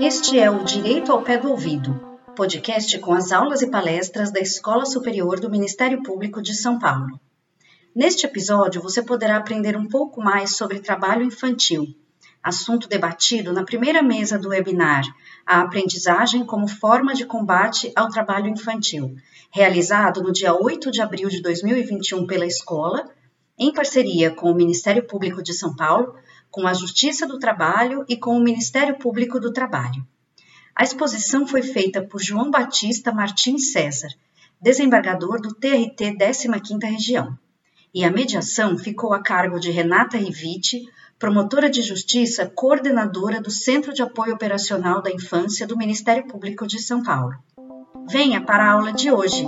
Este é o Direito ao Pé do Ouvido, podcast com as aulas e palestras da Escola Superior do Ministério Público de São Paulo. Neste episódio, você poderá aprender um pouco mais sobre trabalho infantil, assunto debatido na primeira mesa do webinar A Aprendizagem como Forma de Combate ao Trabalho Infantil, realizado no dia 8 de abril de 2021 pela escola, em parceria com o Ministério Público de São Paulo, com a Justiça do Trabalho e com o Ministério Público do Trabalho. A exposição foi feita por João Batista Martins César, desembargador do TRT 15ª Região, e a mediação ficou a cargo de Renata Rivite, promotora de justiça, coordenadora do Centro de Apoio Operacional da Infância do Ministério Público de São Paulo. Venha para a aula de hoje.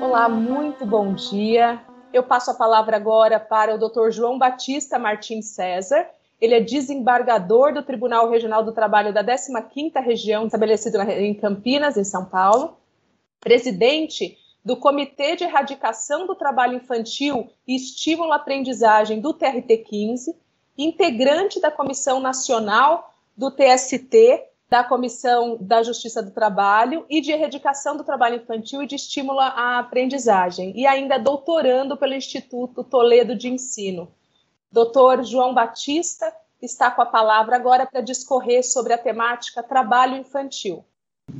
Olá, muito bom dia. Eu passo a palavra agora para o Dr. João Batista Martins César. Ele é desembargador do Tribunal Regional do Trabalho da 15ª Região, estabelecido em Campinas, em São Paulo, presidente do Comitê de Erradicação do Trabalho Infantil e Estímulo à Aprendizagem do TRT 15, integrante da Comissão Nacional do TST da Comissão da Justiça do Trabalho e de Erradicação do Trabalho Infantil e de Estímulo à Aprendizagem, e ainda doutorando pelo Instituto Toledo de Ensino. Doutor João Batista está com a palavra agora para discorrer sobre a temática trabalho infantil.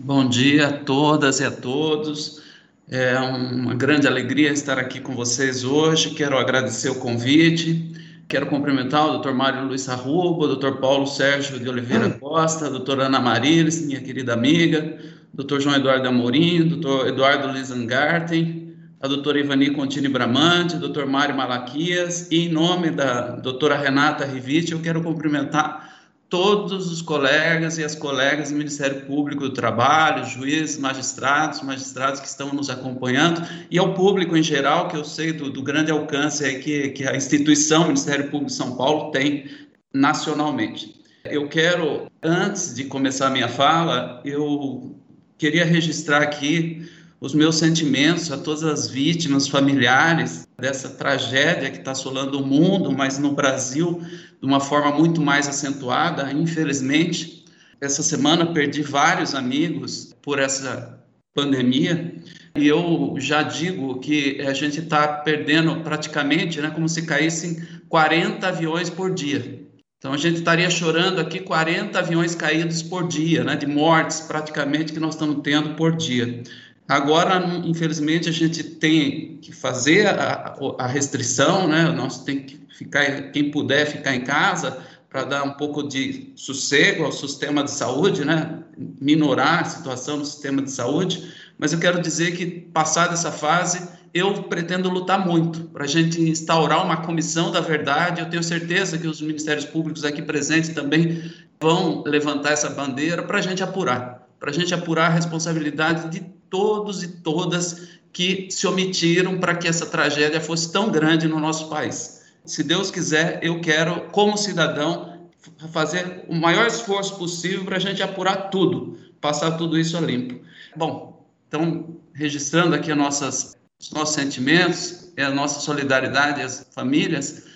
Bom dia a todas e a todos. É uma grande alegria estar aqui com vocês hoje. Quero agradecer o convite Quero cumprimentar o Dr. Mário Luiz Arrubo, o Dr. Paulo Sérgio de Oliveira Costa, a doutora Ana Marilis, minha querida amiga, Dr. João Eduardo Amorim, Dr. Eduardo Lisangarten, a doutora Ivani Contini Bramante, Dr. Mário Malaquias, e em nome da doutora Renata Rivite, eu quero cumprimentar todos os colegas e as colegas do Ministério Público do Trabalho, juízes, magistrados, magistrados que estão nos acompanhando, e ao público em geral, que eu sei do, do grande alcance que, que a instituição Ministério Público de São Paulo tem nacionalmente. Eu quero, antes de começar a minha fala, eu queria registrar aqui os meus sentimentos a todas as vítimas, familiares dessa tragédia que está assolando o mundo, mas no Brasil de uma forma muito mais acentuada, infelizmente. Essa semana perdi vários amigos por essa pandemia e eu já digo que a gente está perdendo praticamente, né, como se caíssem 40 aviões por dia. Então a gente estaria chorando aqui 40 aviões caídos por dia, né, de mortes praticamente que nós estamos tendo por dia. Agora, infelizmente, a gente tem que fazer a, a restrição, né? Nós tem que ficar, quem puder ficar em casa para dar um pouco de sossego ao sistema de saúde, né? Minorar a situação no sistema de saúde. Mas eu quero dizer que, passada essa fase, eu pretendo lutar muito para a gente instaurar uma comissão da verdade. Eu tenho certeza que os ministérios públicos aqui presentes também vão levantar essa bandeira para a gente apurar, para a gente apurar a responsabilidade de todos e todas que se omitiram para que essa tragédia fosse tão grande no nosso país. Se Deus quiser, eu quero, como cidadão, fazer o maior esforço possível para a gente apurar tudo, passar tudo isso a limpo. Bom, então, registrando aqui nossas, os nossos sentimentos, a nossa solidariedade às famílias,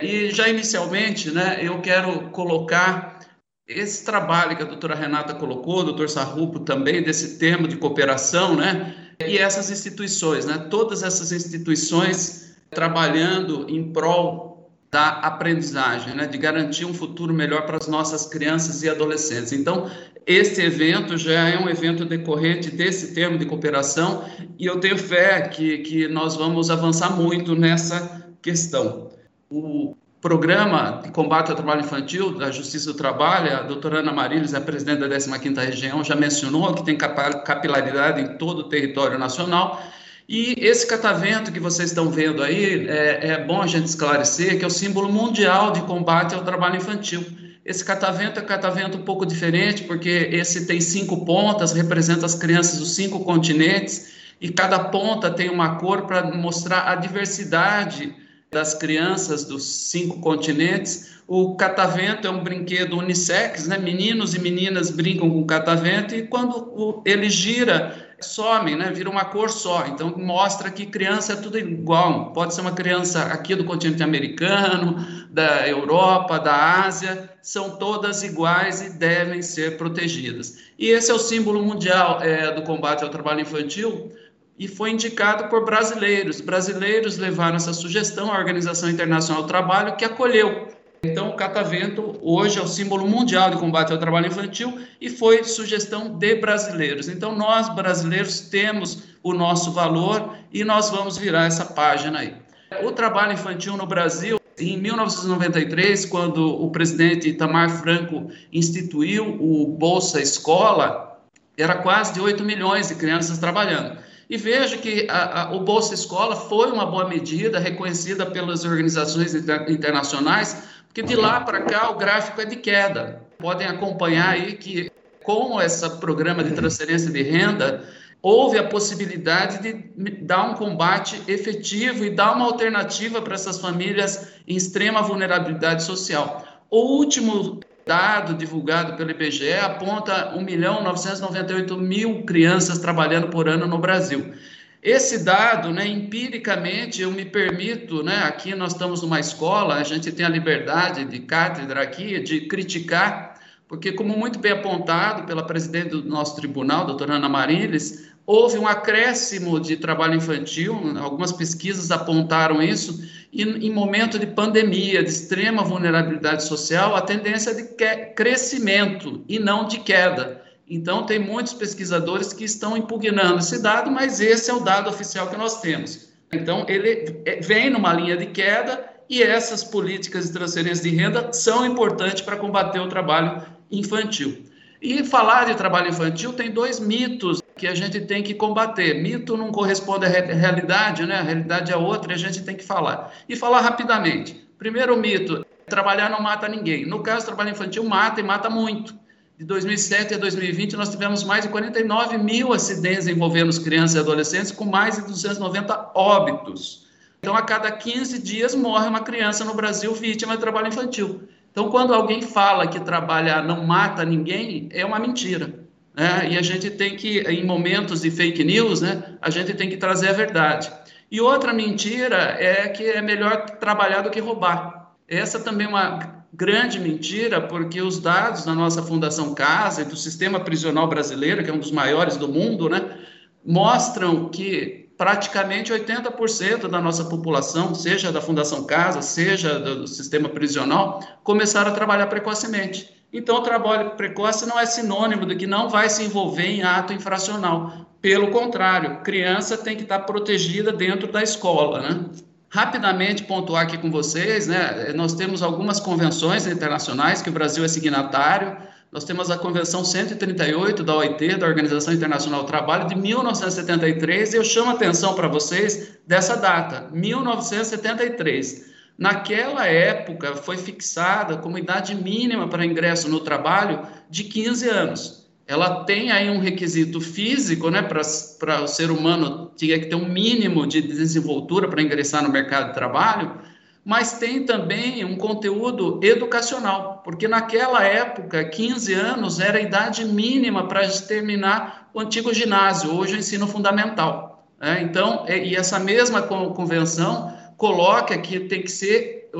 e já inicialmente, né, eu quero colocar esse trabalho que a doutora Renata colocou, o doutor Sarrupo também, desse tema de cooperação, né? E essas instituições, né? Todas essas instituições trabalhando em prol da aprendizagem, né? De garantir um futuro melhor para as nossas crianças e adolescentes. Então, esse evento já é um evento decorrente desse tema de cooperação e eu tenho fé que, que nós vamos avançar muito nessa questão. O programa de combate ao trabalho infantil da Justiça do Trabalho, a doutora Ana Marilis, a presidente da 15ª Região, já mencionou que tem capilaridade em todo o território nacional, e esse catavento que vocês estão vendo aí, é, é bom a gente esclarecer que é o símbolo mundial de combate ao trabalho infantil. Esse catavento é um catavento um pouco diferente, porque esse tem cinco pontas, representa as crianças dos cinco continentes, e cada ponta tem uma cor para mostrar a diversidade das crianças dos cinco continentes. O catavento é um brinquedo unissex, né? Meninos e meninas brincam com o catavento e quando ele gira, some, né? Vira uma cor só. Então mostra que criança é tudo igual. Pode ser uma criança aqui do continente americano, da Europa, da Ásia, são todas iguais e devem ser protegidas. E esse é o símbolo mundial é, do combate ao trabalho infantil e foi indicado por brasileiros. Brasileiros levaram essa sugestão à Organização Internacional do Trabalho, que acolheu. Então, o catavento hoje é o símbolo mundial de combate ao trabalho infantil e foi sugestão de brasileiros. Então, nós brasileiros temos o nosso valor e nós vamos virar essa página aí. O trabalho infantil no Brasil, em 1993, quando o presidente Itamar Franco instituiu o Bolsa Escola, era quase de 8 milhões de crianças trabalhando. E vejo que a, a, o Bolsa Escola foi uma boa medida, reconhecida pelas organizações inter, internacionais, porque de lá para cá o gráfico é de queda. Podem acompanhar aí que, com esse programa de transferência de renda, houve a possibilidade de dar um combate efetivo e dar uma alternativa para essas famílias em extrema vulnerabilidade social. O último dado divulgado pelo IBGE aponta 1 milhão 998 mil crianças trabalhando por ano no Brasil. Esse dado, né, empiricamente, eu me permito, né, aqui nós estamos numa escola, a gente tem a liberdade de cátedra aqui, de criticar, porque, como muito bem apontado pela presidente do nosso tribunal, doutora Ana Mariles, houve um acréscimo de trabalho infantil, algumas pesquisas apontaram isso, e em momento de pandemia, de extrema vulnerabilidade social, a tendência é de crescimento e não de queda. Então, tem muitos pesquisadores que estão impugnando esse dado, mas esse é o dado oficial que nós temos. Então, ele é, vem numa linha de queda e essas políticas de transferência de renda são importantes para combater o trabalho infantil. E falar de trabalho infantil tem dois mitos que a gente tem que combater. Mito não corresponde à realidade, né? A realidade é outra e a gente tem que falar. E falar rapidamente. Primeiro mito, trabalhar não mata ninguém. No caso, trabalho infantil mata e mata muito. De 2007 a 2020, nós tivemos mais de 49 mil acidentes envolvendo crianças e adolescentes, com mais de 290 óbitos. Então, a cada 15 dias morre uma criança no Brasil vítima de trabalho infantil. Então, quando alguém fala que trabalhar não mata ninguém, é uma mentira. Né? E a gente tem que, em momentos de fake news, né, a gente tem que trazer a verdade. E outra mentira é que é melhor trabalhar do que roubar. Essa também é uma grande mentira, porque os dados da nossa Fundação Casa e do sistema prisional brasileiro, que é um dos maiores do mundo, né, mostram que praticamente 80% da nossa população, seja da Fundação Casa, seja do sistema prisional, começaram a trabalhar precocemente. Então, o trabalho precoce não é sinônimo de que não vai se envolver em ato infracional. Pelo contrário, criança tem que estar protegida dentro da escola, né? Rapidamente pontuar aqui com vocês, né? Nós temos algumas convenções internacionais que o Brasil é signatário, nós temos a Convenção 138 da OIT, da Organização Internacional do Trabalho, de 1973, e eu chamo a atenção para vocês dessa data, 1973. Naquela época, foi fixada como idade mínima para ingresso no trabalho de 15 anos. Ela tem aí um requisito físico, né, para o ser humano tinha que ter um mínimo de desenvoltura para ingressar no mercado de trabalho, mas tem também um conteúdo educacional, porque naquela época, 15 anos era a idade mínima para terminar o antigo ginásio, hoje o ensino fundamental. Né? Então, e essa mesma convenção coloca que tem que ser,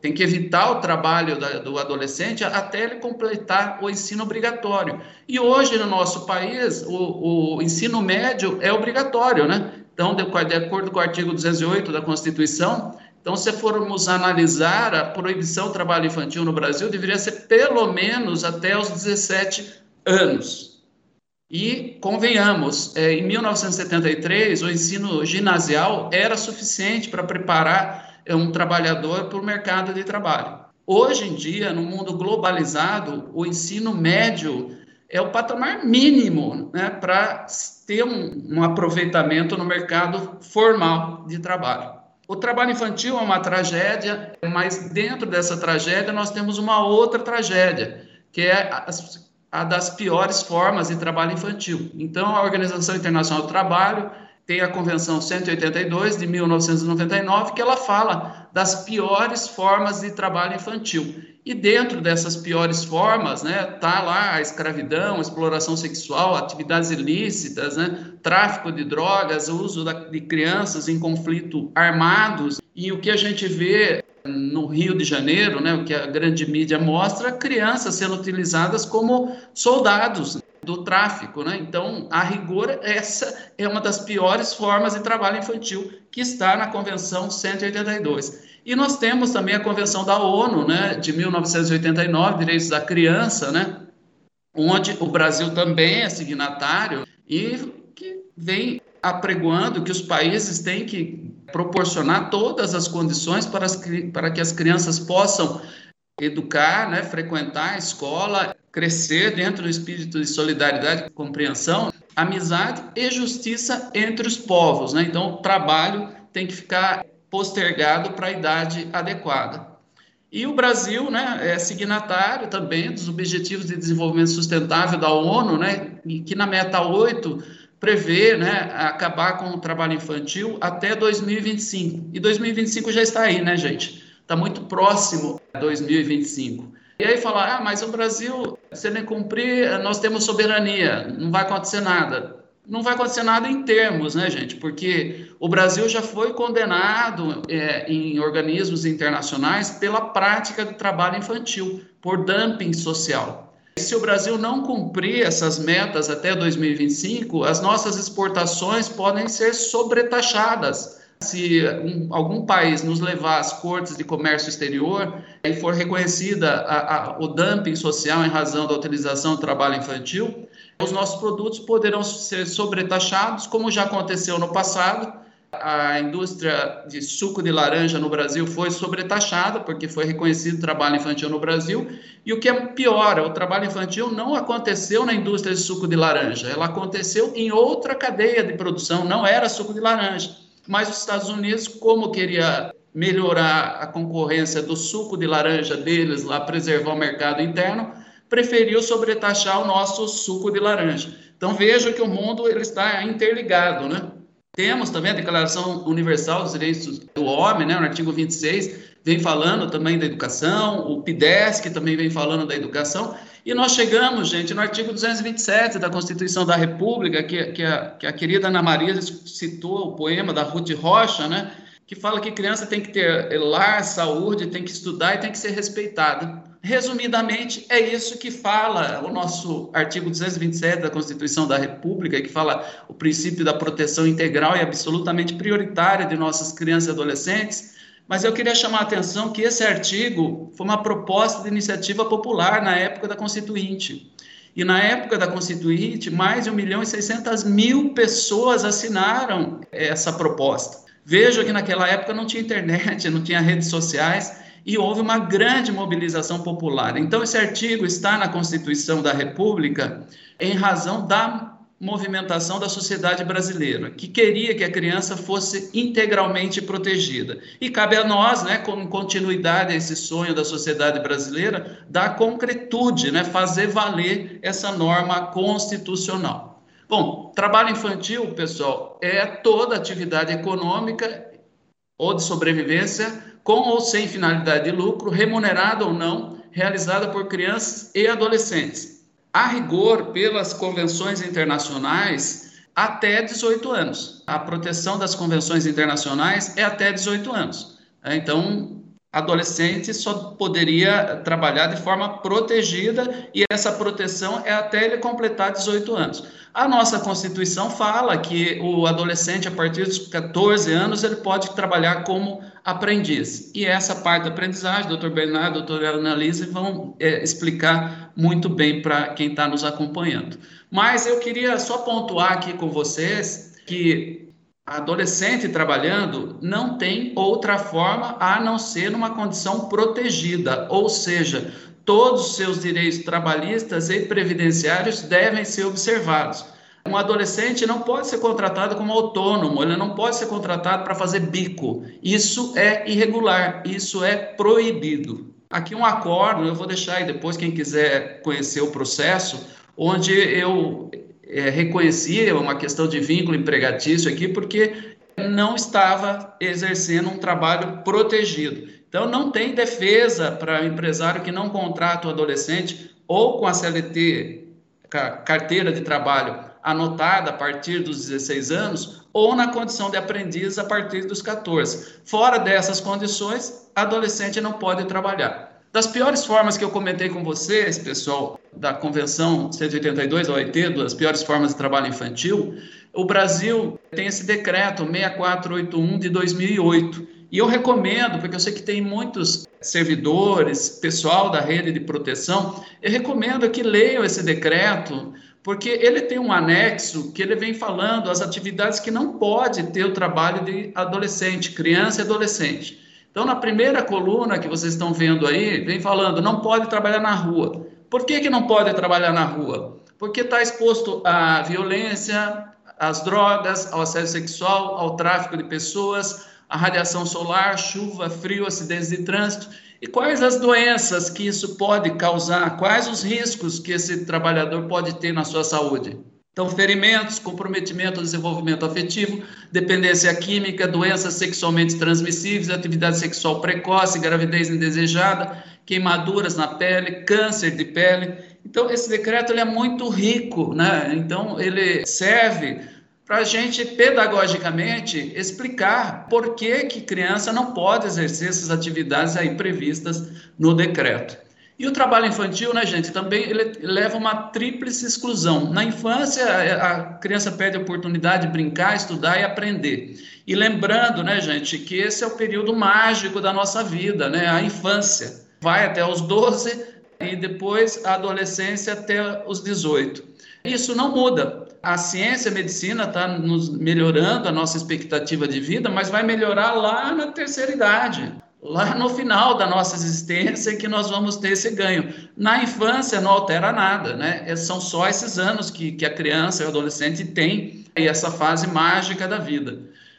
tem que evitar o trabalho do adolescente até ele completar o ensino obrigatório. E hoje no nosso país, o, o ensino médio é obrigatório, né? Então, de, de acordo com o artigo 208 da Constituição, então, se formos analisar a proibição do trabalho infantil no Brasil, deveria ser pelo menos até os 17 anos. E, convenhamos, é, em 1973, o ensino ginasial era suficiente para preparar é, um trabalhador para o mercado de trabalho. Hoje em dia, no mundo globalizado, o ensino médio é o patamar mínimo né, para ter um, um aproveitamento no mercado formal de trabalho. O trabalho infantil é uma tragédia, mas dentro dessa tragédia nós temos uma outra tragédia, que é a, a das piores formas de trabalho infantil. Então, a Organização Internacional do Trabalho tem a Convenção 182 de 1999, que ela fala das piores formas de trabalho infantil. E dentro dessas piores formas, né, tá lá a escravidão, a exploração sexual, atividades ilícitas, né, tráfico de drogas, uso de crianças em conflito armados. E o que a gente vê no Rio de Janeiro, né, o que a grande mídia mostra, crianças sendo utilizadas como soldados do tráfico, né? Então, a rigor, essa é uma das piores formas de trabalho infantil que está na Convenção 182. E nós temos também a Convenção da ONU, né, de 1989, Direitos da Criança, né, onde o Brasil também é signatário e que vem apregoando que os países têm que proporcionar todas as condições para, as, para que as crianças possam educar, né, frequentar a escola, crescer dentro do espírito de solidariedade, compreensão, amizade e justiça entre os povos. Né? Então, o trabalho tem que ficar postergado para a idade adequada. E o Brasil né, é signatário também dos Objetivos de Desenvolvimento Sustentável da ONU, né, e que na meta 8 prevê né, acabar com o trabalho infantil até 2025. E 2025 já está aí, né, gente? Está muito próximo a 2025. E aí falar, ah, mas o Brasil, se ele cumprir, nós temos soberania, não vai acontecer nada não vai acontecer nada em termos, né, gente? Porque o Brasil já foi condenado é, em organismos internacionais pela prática do trabalho infantil, por dumping social. Se o Brasil não cumprir essas metas até 2025, as nossas exportações podem ser sobretaxadas. Se um, algum país nos levar às cortes de comércio exterior e for reconhecida a, a, o dumping social em razão da utilização do trabalho infantil, os nossos produtos poderão ser sobretaxados, como já aconteceu no passado. A indústria de suco de laranja no Brasil foi sobretaxada, porque foi reconhecido o trabalho infantil no Brasil. E o que é pior, o trabalho infantil não aconteceu na indústria de suco de laranja, ela aconteceu em outra cadeia de produção, não era suco de laranja. Mas os Estados Unidos, como queria melhorar a concorrência do suco de laranja deles, lá preservar o mercado interno, preferiu sobretaxar o nosso suco de laranja. Então veja que o mundo ele está interligado, né? Temos também a Declaração Universal dos Direitos do Homem, né, no artigo 26, vem falando também da educação, o PIDESC também vem falando da educação, e nós chegamos, gente, no artigo 227 da Constituição da República, que, que, a, que a querida Ana Maria citou o poema da Ruth Rocha, né, que fala que criança tem que ter lar, saúde, tem que estudar e tem que ser respeitada. Resumidamente, é isso que fala o nosso artigo 227 da Constituição da República, que fala o princípio da proteção integral e absolutamente prioritária de nossas crianças e adolescentes. Mas eu queria chamar a atenção que esse artigo foi uma proposta de iniciativa popular na época da Constituinte. E na época da Constituinte, mais de 1 milhão e 600 mil pessoas assinaram essa proposta. Veja que naquela época não tinha internet, não tinha redes sociais, e houve uma grande mobilização popular. Então, esse artigo está na Constituição da República em razão da movimentação da sociedade brasileira, que queria que a criança fosse integralmente protegida. E cabe a nós, né, como continuidade a esse sonho da sociedade brasileira, dar concretude, né, fazer valer essa norma constitucional. Bom, trabalho infantil, pessoal, é toda atividade econômica ou de sobrevivência com ou sem finalidade de lucro, remunerada ou não, realizada por crianças e adolescentes. A rigor, pelas convenções internacionais, até 18 anos. A proteção das convenções internacionais é até 18 anos. É, então, adolescente só poderia trabalhar de forma protegida e essa proteção é até ele completar 18 anos. A nossa Constituição fala que o adolescente, a partir dos 14 anos, ele pode trabalhar como aprendiz. E essa parte da aprendizagem, doutor Bernardo, doutora Annalise vão é, explicar muito bem para quem está nos acompanhando. Mas eu queria só pontuar aqui com vocês que adolescente trabalhando não tem outra forma a não ser numa condição protegida, ou seja, todos os seus direitos trabalhistas e previdenciários devem ser observados. Um adolescente não pode ser contratado como autônomo, ele não pode ser contratado para fazer bico. Isso é irregular, isso é proibido. Aqui um acordo, eu vou deixar aí depois quem quiser conhecer o processo, onde eu é, reconhecia uma questão de vínculo empregatício aqui, porque não estava exercendo um trabalho protegido. Então, não tem defesa para empresário que não contrata o adolescente ou com a CLT, carteira de trabalho, anotada a partir dos 16 anos, ou na condição de aprendiz a partir dos 14. Fora dessas condições, adolescente não pode trabalhar. Das piores formas que eu comentei com vocês, pessoal, da Convenção 182 da OIT, das piores formas de trabalho infantil, o Brasil tem esse decreto 6481 de 2008. E eu recomendo, porque eu sei que tem muitos servidores, pessoal da rede de proteção, eu recomendo que leiam esse decreto, porque ele tem um anexo que ele vem falando as atividades que não pode ter o trabalho de adolescente, criança e adolescente. Então, na primeira coluna que vocês estão vendo aí, vem falando, não pode trabalhar na rua. Por que, que não pode trabalhar na rua? Porque está exposto à violência, às drogas, ao assédio sexual, ao tráfico de pessoas, à radiação solar, chuva, frio, acidentes de trânsito. E quais as doenças que isso pode causar? Quais os riscos que esse trabalhador pode ter na sua saúde? Então, ferimentos, comprometimento do desenvolvimento afetivo, dependência química, doenças sexualmente transmissíveis, atividade sexual precoce, gravidez indesejada, queimaduras na pele, câncer de pele. Então, esse decreto ele é muito rico, né? Então, ele serve para a gente, pedagogicamente, explicar por que, que criança não pode exercer essas atividades aí previstas no decreto. E o trabalho infantil, né, gente, também ele leva uma tríplice exclusão. Na infância, a criança perde a oportunidade de brincar, estudar e aprender. E lembrando, né, gente, que esse é o período mágico da nossa vida, né, a infância. Vai até os 12 e depois a adolescência até os 18. Isso não muda. A ciência, a medicina está nos melhorando a nossa expectativa de vida, mas vai melhorar lá na terceira idade lá no final da nossa existência que nós vamos ter esse ganho. Na infância não altera nada, né? É, são só esses anos que, que a criança e o adolescente tem e essa fase mágica da vida.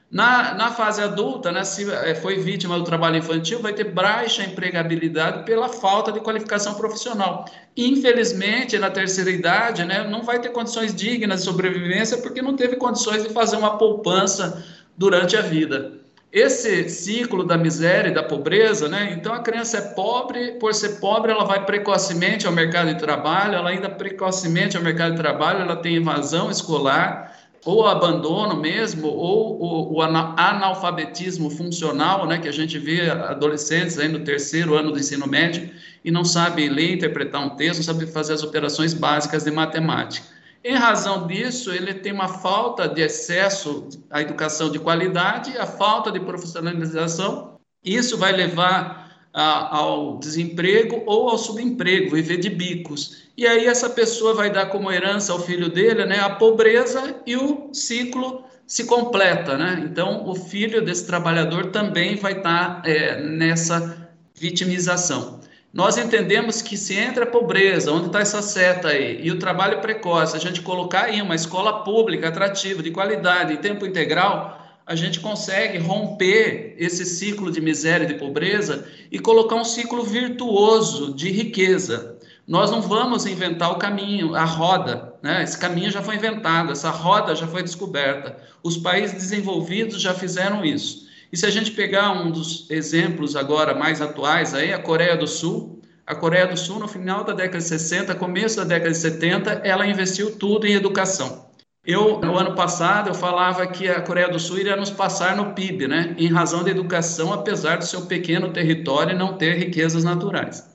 Na, na fase adulta, né, se é, foi vítima do trabalho infantil, vai ter baixa empregabilidade pela falta de qualificação profissional. Infelizmente, na terceira idade, né, não vai ter condições dignas de sobrevivência porque não teve condições de fazer uma poupança durante a vida esse ciclo da miséria e da pobreza, né? Então a criança é pobre, por ser pobre, ela vai precocemente ao mercado de trabalho, ela ainda precocemente ao mercado de trabalho, ela tem evasão escolar, ou abandono mesmo, ou o, analfabetismo funcional, né? Que a gente vê adolescentes aí no terceiro ano do ensino médio e não sabe ler, interpretar um texto, não sabe fazer as operações básicas de matemática. Em razão disso, ele tem uma falta de acesso à educação de qualidade, a falta de profissionalização. Isso vai levar a, ao desemprego ou ao subemprego, viver de bicos. E aí essa pessoa vai dar como herança ao filho dele né, a pobreza e o ciclo se completa. Né? Então, o filho desse trabalhador também vai estar é, nessa vitimização. Nós entendemos que se entra a pobreza, onde está essa seta aí, e o trabalho precoce, a gente colocar aí uma escola pública atrativa, de qualidade, em tempo integral, a gente consegue romper esse ciclo de miséria e de pobreza e colocar um ciclo virtuoso de riqueza. Nós não vamos inventar o caminho, a roda, né? Esse caminho já foi inventado, essa roda já foi descoberta. Os países desenvolvidos já fizeram isso. E se a gente pegar um dos exemplos agora mais atuais aí, a Coreia do Sul, a Coreia do Sul no final da década de 60, começo da década de 70, ela investiu tudo em educação. Eu, no ano passado, eu falava que a Coreia do Sul iria nos passar no PIB, né, em razão da educação, apesar do seu pequeno território e não ter riquezas naturais.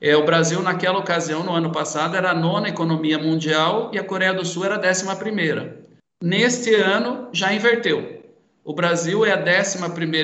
É, o Brasil, naquela ocasião, no ano passado, era a nona economia mundial e a Coreia do Sul era a décima primeira. Neste ano, já inverteu. O Brasil é a 11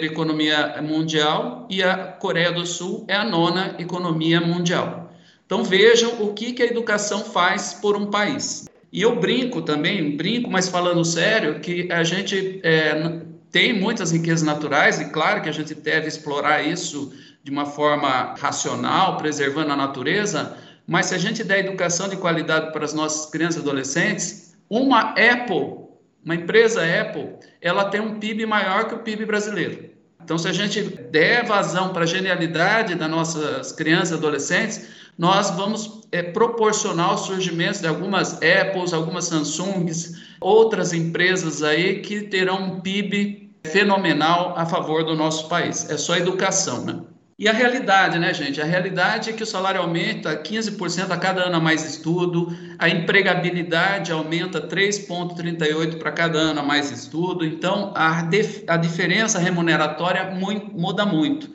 economia mundial e a Coreia do Sul é a nona economia mundial. Então vejam o que, que a educação faz por um país. E eu brinco também, brinco, mas falando sério, que a gente é, tem muitas riquezas naturais e claro que a gente deve explorar isso de uma forma racional, preservando a natureza, mas se a gente der educação de qualidade para as nossas crianças e adolescentes, uma Apple uma empresa Apple, ela tem um PIB maior que o PIB brasileiro. Então, se a gente der vazão para a genialidade das nossas crianças e adolescentes, nós vamos é, proporcionar o surgimento de algumas Apples, algumas Samsungs, outras empresas aí que terão um PIB fenomenal a favor do nosso país. É só educação, né? E a realidade, né, gente? A realidade é que o salário aumenta 15% a cada ano a mais estudo, a empregabilidade aumenta 3,38% para cada ano a mais estudo, então a, a diferença remuneratória muda muito.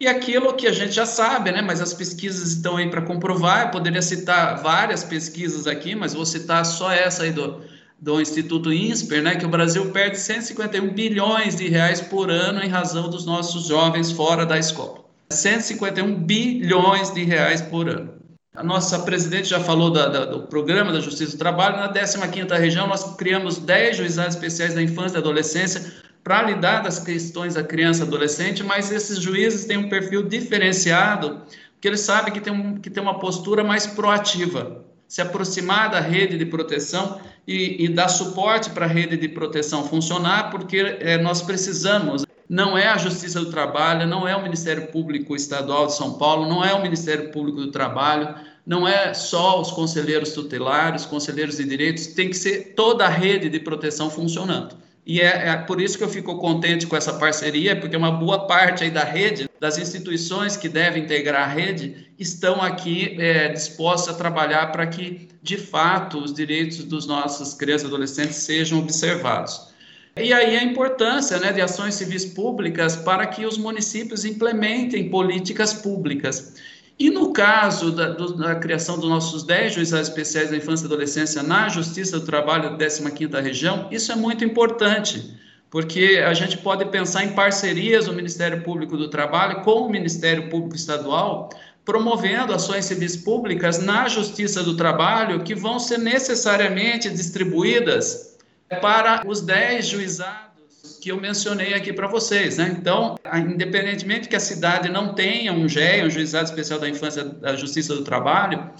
E aquilo que a gente já sabe, né? Mas as pesquisas estão aí para comprovar. Eu poderia citar várias pesquisas aqui, mas vou citar só essa aí do, do Instituto INSPER, né? Que o Brasil perde 151 bilhões de reais por ano em razão dos nossos jovens fora da escola. 151 bilhões de reais por ano. A nossa presidente já falou da, da, do programa da Justiça do Trabalho. Na 15ª região, nós criamos 10 juizados especiais da infância e adolescência para lidar das questões da criança e adolescente, mas esses juízes têm um perfil diferenciado, porque eles sabem que tem, um, que tem uma postura mais proativa, se aproximar da rede de proteção e, e dar suporte para a rede de proteção funcionar, porque é, nós precisamos. Não é a Justiça do Trabalho, não é o Ministério Público Estadual de São Paulo, não é o Ministério Público do Trabalho, não é só os conselheiros tutelares, conselheiros de direitos, tem que ser toda a rede de proteção funcionando. E é, é, por isso que eu fico contente com essa parceria, porque uma boa parte aí da rede, das instituições que devem integrar a rede, estão aqui é, dispostas a trabalhar para que, de fato, os direitos dos nossos crianças e adolescentes sejam observados. E aí a importância né, de ações civis públicas para que os municípios implementem políticas públicas. E no caso da, do, da, criação dos nossos 10 juizados especiais da infância e adolescência na Justiça do Trabalho da 15ª Região, isso é muito importante, porque a gente pode pensar em parcerias do Ministério Público do Trabalho com o Ministério Público Estadual, promovendo ações civis públicas na Justiça do Trabalho que vão ser necessariamente distribuídas para os 10 juizados que eu mencionei aqui para vocês, né? Então, independentemente que a cidade não tenha um GE, um Juizado Especial da Infância da Justiça do Trabalho,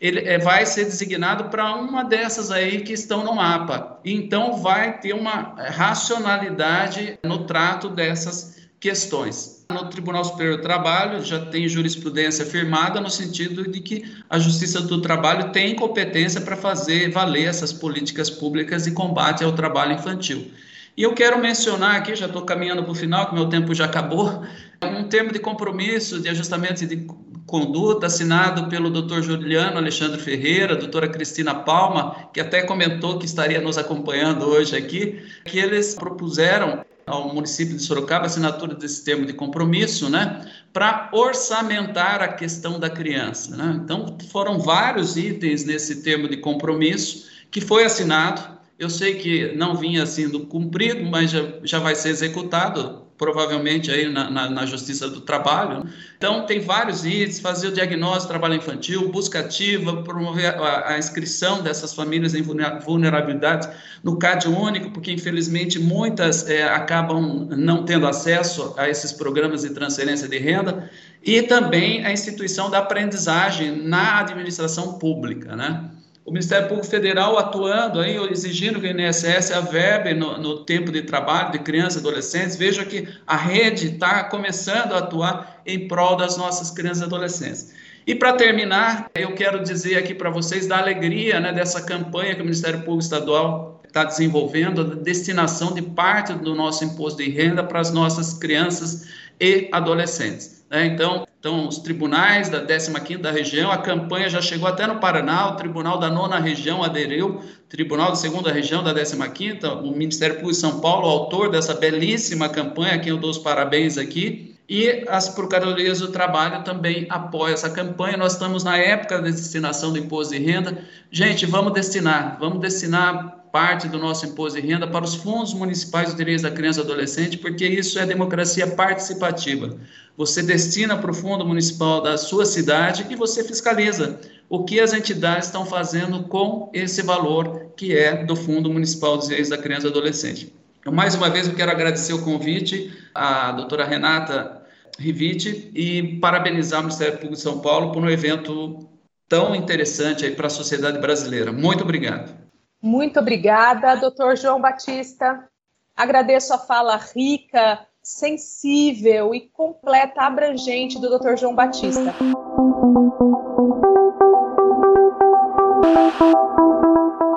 ele é, vai ser designado para uma dessas aí que estão no mapa. Então, vai ter uma racionalidade no trato dessas questões. No Tribunal Superior do Trabalho já tem jurisprudência firmada no sentido de que a Justiça do Trabalho tem competência para fazer valer essas políticas públicas de combate ao trabalho infantil. E eu quero mencionar aqui, já estou caminhando para o final, que meu tempo já acabou, um termo de compromisso de ajustamento de conduta assinado pelo Dr. Juliano Alexandre Ferreira, doutora Cristina Palma, que até comentou que estaria nos acompanhando hoje aqui, que eles propuseram ao município de Sorocaba assinatura desse termo de compromisso, né, para orçamentar a questão da criança. Né? Então, foram vários itens nesse termo de compromisso que foi assinado eu sei que não vinha sendo cumprido, mas já, já vai ser executado, provavelmente aí na, na, na, Justiça do Trabalho. Então, tem vários itens, fazer o diagnóstico trabalho infantil, busca ativa, promover a, a inscrição dessas famílias em vulnerabilidade no CAD único, porque infelizmente muitas é, acabam não tendo acesso a esses programas de transferência de renda, e também a instituição da aprendizagem na administração pública, né? O Ministério Público Federal atuando aí, exigindo que o INSS averbe no, no tempo de trabalho de crianças e adolescentes. Veja que a rede está começando a atuar em prol das nossas crianças e adolescentes. E para terminar, eu quero dizer aqui para vocês da alegria né, dessa campanha que o Ministério Público Estadual está desenvolvendo, a destinação de parte do nosso imposto de renda para as nossas crianças e adolescentes. Né? Então, então, os tribunais da 15ª região, a campanha já chegou até no Paraná, o tribunal da nona região aderiu, tribunal da segunda região da 15ª, o Ministério Público de São Paulo, autor dessa belíssima campanha, a quem eu dou os parabéns aqui, e as procuradorias do trabalho também apoiam essa campanha. Nós estamos na época da destinação do imposto de renda. Gente, vamos destinar, vamos destinar parte do nosso imposto de renda para os fundos municipais de direitos da criança e adolescente, porque isso é democracia participativa. Você destina para o fundo municipal da sua cidade e você fiscaliza o que as entidades estão fazendo com esse valor que é do Fundo Municipal de Direitos da Criança e Adolescente. Mais uma vez, eu quero agradecer o convite à doutora Renata Rivite e parabenizar o Ministério Público de São Paulo por um evento tão interessante para a sociedade brasileira. Muito obrigado. Muito obrigada, doutor João Batista. Agradeço a fala rica, sensível e completa, abrangente do doutor João Batista.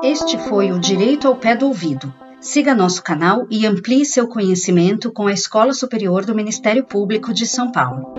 Este foi o Direito ao Pé do Ouvido. Siga nosso canal e amplie seu conhecimento com a Escola Superior do Ministério Público de São Paulo.